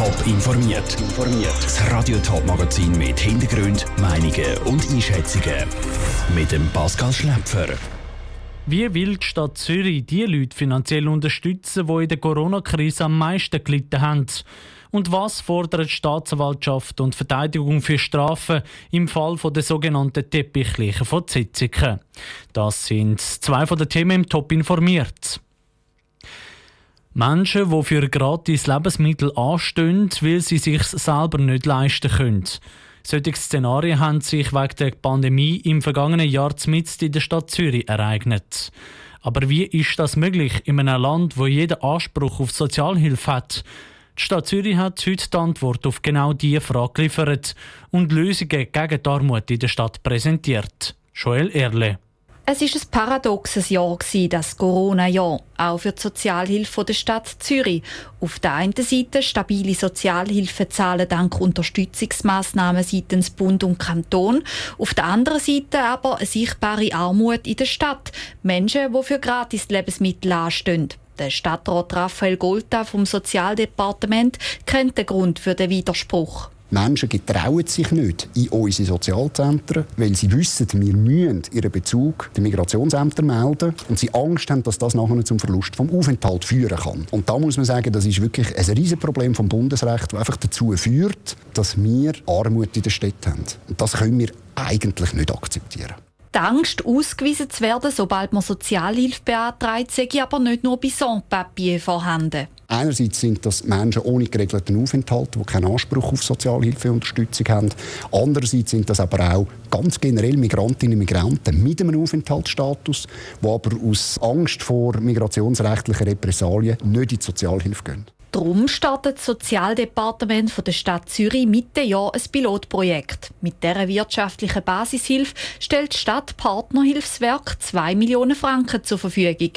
Top informiert. Das Radio Top Magazin mit Hintergrund, Meinungen und Einschätzungen mit dem Pascal Schläpfer. Wie will die Stadt Zürich die Leute finanziell unterstützen, die in der Corona-Krise am meisten gelitten haben? Und was fordert die Staatsanwaltschaft und Verteidigung für Strafen im Fall von der sogenannten Teppichleiche von Zitziken? Das sind zwei von den Themen im Top informiert. Menschen, die für gratis Lebensmittel anstehen, weil sie sich selber nicht leisten können. Solche Szenarien haben sich wegen der Pandemie im vergangenen Jahr mitten in der Stadt Zürich ereignet. Aber wie ist das möglich in einem Land, wo jeder Anspruch auf Sozialhilfe hat? Die Stadt Zürich hat heute die Antwort auf genau diese Frage geliefert und Lösungen gegen die Armut in der Stadt präsentiert. Joel Erle. Es ist ein paradoxes Jahr das Corona-Jahr, auch für die Sozialhilfe der Stadt Zürich. Auf der einen Seite stabile Sozialhilfezahlen dank Unterstützungsmaßnahmen seitens Bund und Kanton, auf der anderen Seite aber eine sichtbare Armut in der Stadt. Menschen, die für gratis Lebensmittel anstehen. Der Stadtrat Raphael Golta vom Sozialdepartement kennt den Grund für den Widerspruch. Menschen getrauen sich nicht in unsere Sozialzentren, weil sie wissen, wir müssen ihren Bezug den Migrationsämtern melden und sie Angst haben, dass das nachher zum Verlust vom Aufenthalt führen kann. Und da muss man sagen, das ist wirklich ein riesiges Problem vom Bundesrecht, das einfach dazu führt, dass wir Armut in der Stadt haben. Und das können wir eigentlich nicht akzeptieren. Die Angst, ausgewiesen zu werden, sobald man Sozialhilfe beantragt, sei aber nicht nur bei Sans-Papier vorhanden. Einerseits sind das Menschen ohne geregelten Aufenthalt, die keinen Anspruch auf Sozialhilfeunterstützung haben. Andererseits sind das aber auch ganz generell Migrantinnen und Migranten mit einem Aufenthaltsstatus, die aber aus Angst vor migrationsrechtlichen Repressalien nicht in die Sozialhilfe gehen. Darum startet das Sozialdepartement der Stadt Zürich Mitte Jahr ein Pilotprojekt. Mit dieser wirtschaftlichen Basishilfe stellt die Stadt Partnerhilfswerk 2 Millionen Franken zur Verfügung.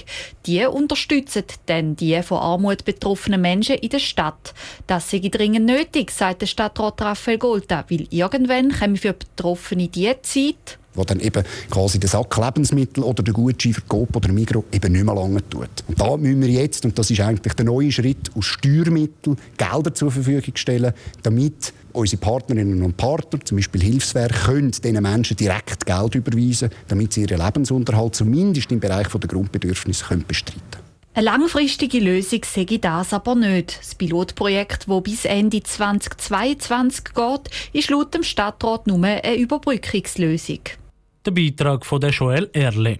Die unterstützen dann die von Armut betroffenen Menschen in der Stadt. Das sei dringend nötig, sagt der Stadtrat Raphael Golta, weil irgendwann kommen für Betroffene die Zeit, wo dann eben quasi der Sack Lebensmittel oder der Gutschein für Coop oder Migro eben nicht mehr lange tut. Und da müssen wir jetzt, und das ist eigentlich der neue Schritt, aus Steuermitteln Gelder zur Verfügung stellen, damit unsere Partnerinnen und Partner, zum Beispiel Hilfswerke, können diesen Menschen direkt Geld überweisen, damit sie ihren Lebensunterhalt zumindest im Bereich der Grundbedürfnisse können bestreiten können. Eine langfristige Lösung sehe ich das aber nicht. Das Pilotprojekt, das bis Ende 2022 geht, ist laut dem Stadtrat nur eine Überbrückungslösung. Der Beitrag von der Joel Erle.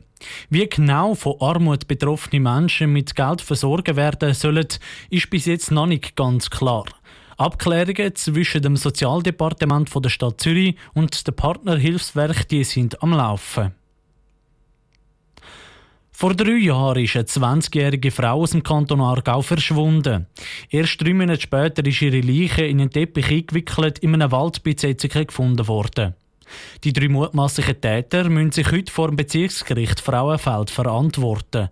Wie genau von Armut betroffene Menschen mit Geld versorgen werden sollen, ist bis jetzt noch nicht ganz klar. Abklärungen zwischen dem Sozialdepartement der Stadt Zürich und dem Partnerhilfswerk die sind am Laufen. Vor drei Jahren ist eine 20-jährige Frau aus dem Kanton Aargau verschwunden. Erst drei Monate später ist ihre Leiche in einen Teppich eingewickelt in einem Wald bei Zetzigen gefunden worden. Die drei mutmaßlichen Täter müssen sich heute vor dem Bezirksgericht Frauenfeld verantworten.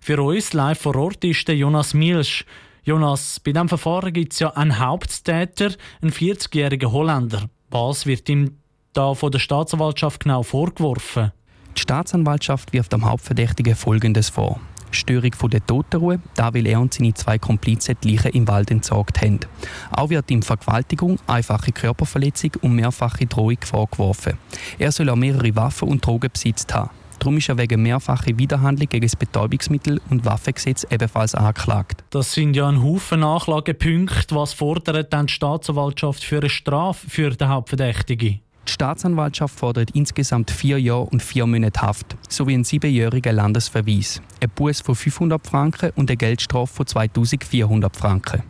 Für uns live vor Ort ist der Jonas Milsch. Jonas, bei diesem Verfahren gibt es ja einen Haupttäter, einen 40-jährigen Holländer. Was wird ihm da von der Staatsanwaltschaft genau vorgeworfen? Die Staatsanwaltschaft wirft dem Hauptverdächtigen Folgendes vor. Störung von der Totenruhe, da weil er und seine zwei Komplizen die Leichen im Wald entsorgt haben. Auch wird ihm Vergewaltigung, einfache Körperverletzung und mehrfache Drohung vorgeworfen. Er soll auch mehrere Waffen und Drogen besitzt haben. Darum ist er wegen mehrfacher Widerhandlung gegen das Betäubungsmittel- und Waffengesetz ebenfalls angeklagt. Das sind ja ein Haufen Nachlagepunkte. Was fordert dann die Staatsanwaltschaft für eine Strafe für den Hauptverdächtigen? Die Staatsanwaltschaft fordert insgesamt vier Jahre und vier Monate Haft sowie einen siebenjährigen Landesverweis, ein Buß von 500 Franken und eine Geldstrafe von 2400 Franken.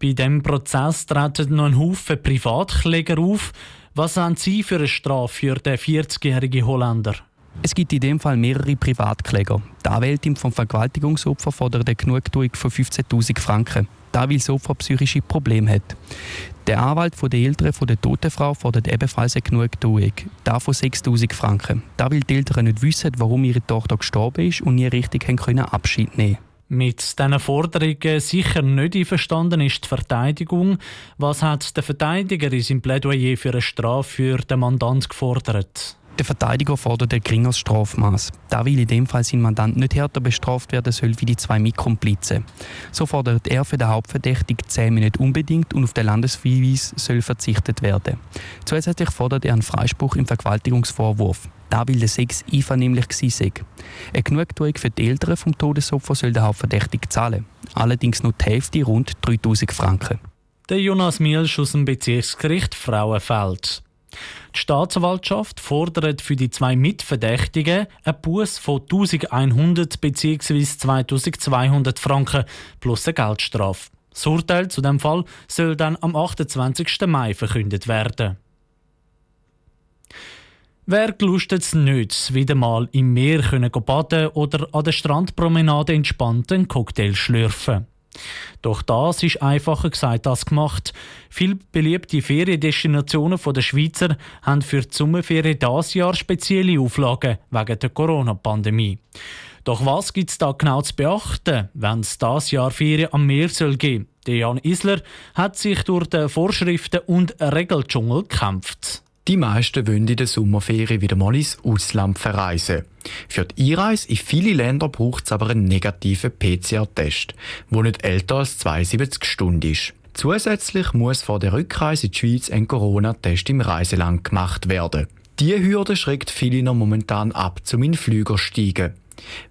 Bei diesem Prozess treten noch ein Haufen Privatkläger auf. Was haben Sie für eine Strafe für den 40-jährigen Holländer? Es gibt in dem Fall mehrere Privatkläger. Der Anwältin vom Vergewaltigungsopfer fordert eine Genugtuung von 15.000 Franken. Da weil das Opfer psychische Probleme hat. Der Anwalt von der Eltern von der toten Frau fordert ebenfalls eine Genugtuung, da von 6'000 Franken. Da weil die Eltern nicht wissen, warum ihre Tochter gestorben ist und nie richtig können Abschied nehmen mit diesen Forderungen sicher nicht einverstanden ist die Verteidigung. Was hat der Verteidiger in seinem Plädoyer für eine Strafe für den Mandant gefordert? Der Verteidiger fordert ein geringeres Strafmaß. Da will in dem Fall sein Mandant nicht härter bestraft werden soll wie die zwei Mitkomplizen. So fordert er für den Hauptverdächtigen 10 Minuten unbedingt und auf den Landesverweis soll verzichtet werden. Zusätzlich fordert er einen Freispruch im Vergewaltigungsvorwurf. Da will der Sex einvernehmlich gewesen sei. Eine Genugtuung für die Eltern vom Todesopfer soll der Hauptverdächtige zahlen. Allerdings nur die Hälfte, rund 3000 Franken. Der Jonas Mielsch aus dem Bezirksgericht Frauenfeld. Die Staatsanwaltschaft fordert für die zwei Mitverdächtigen einen Buß von 1100 bzw. 2200 Franken plus eine Geldstrafe. Das Urteil zu dem Fall soll dann am 28. Mai verkündet werden. Wer gelustet es nicht, wieder mal im Meer können baden oder an der Strandpromenade entspannt einen Cocktail schlürfen? Doch das ist einfacher gesagt als gemacht. Viele beliebte Feriendestinationen der Schweizer haben für die Sommerferien dieses Jahr spezielle Auflagen wegen der Corona-Pandemie. Doch was gibt es da genau zu beachten, wenn es dieses Jahr Ferien am Meer soll geben? Der Jan Isler hat sich durch die Vorschriften und Regeldschungel gekämpft. Die meisten wollen in der Sommerferien wieder mal ins Ausland verreisen. Für die Einreise in viele Länder braucht es aber einen negativen PCR-Test, der nicht älter als 72 Stunden ist. Zusätzlich muss vor der Rückreise in die Schweiz ein Corona-Test im Reiseland gemacht werden. Diese Hürde schreckt viele noch momentan ab, zum in Flüger steigen.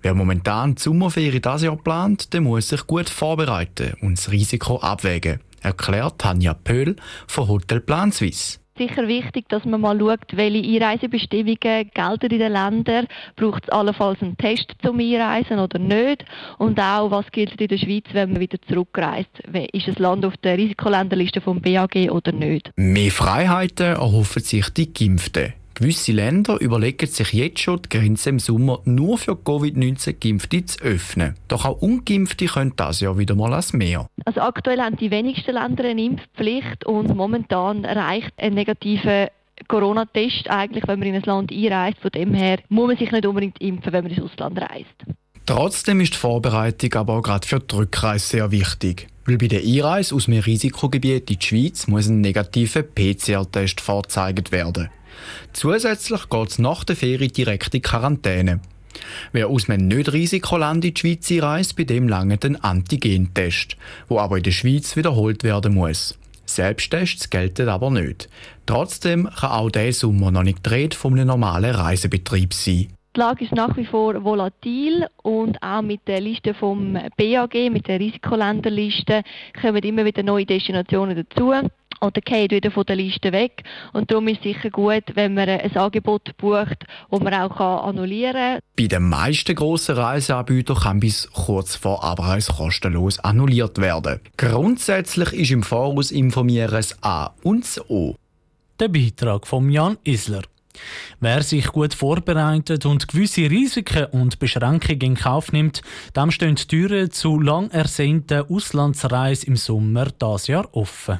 Wer momentan die Sommerferien dieses Jahr plant, der muss sich gut vorbereiten und das Risiko abwägen, erklärt Tanja Pöhl von Hotelplan Suisse sicher wichtig, dass man mal schaut, welche Einreisebestimmungen gelten in den Ländern. Braucht es allenfalls einen Test zum Einreisen oder nicht? Und auch, was gilt in der Schweiz, wenn man wieder zurückreist? Ist das Land auf der Risikoländerliste vom BAG oder nicht? Mehr Freiheiten erhoffen sich die Geimpften. Gewisse Länder überlegen sich jetzt schon, die Grenze im Sommer nur für Covid-19-Geimpfte zu öffnen. Doch auch Ungeimpfte können das ja wieder mal als mehr. Also aktuell haben die wenigsten Länder eine Impfpflicht und momentan reicht ein negativer Corona-Test eigentlich, wenn man in ein Land einreist. Von dem her muss man sich nicht unbedingt impfen, wenn man ins Ausland reist. Trotzdem ist die Vorbereitung aber auch gerade für die Rückreise sehr wichtig. Weil bei der Einreise aus einem Risikogebiet in die Schweiz muss ein negativer PCR-Test vorgezeigt werden. Zusätzlich geht es nach der Ferie direkt in Quarantäne. Wer aus einem Nicht-Risikoland in die Schweiz reist, bei dem lange ein Antigentest, wo aber in der Schweiz wiederholt werden muss. Selbsttests gelten aber nicht. Trotzdem kann auch dieser Sommer noch nicht von einem normalen Reisebetrieb sein. Die Lage ist nach wie vor volatil und auch mit der Liste vom BAG, mit der Risikoländerliste, kommen immer wieder neue Destinationen dazu oder geht wieder von der Liste weg. Und darum ist es sicher gut, wenn man ein Angebot bucht, das man auch annullieren kann. Bei den meisten grossen Reiseanbietern kann bis kurz vor Abreise kostenlos annulliert werden. Grundsätzlich ist im Voraus informieren das A und das O. Der Beitrag von Jan Isler. Wer sich gut vorbereitet und gewisse Risiken und Beschränkungen in Kauf nimmt, dem stehen die Türen zu lang ersehnten Auslandsreisen im Sommer dieses Jahr offen.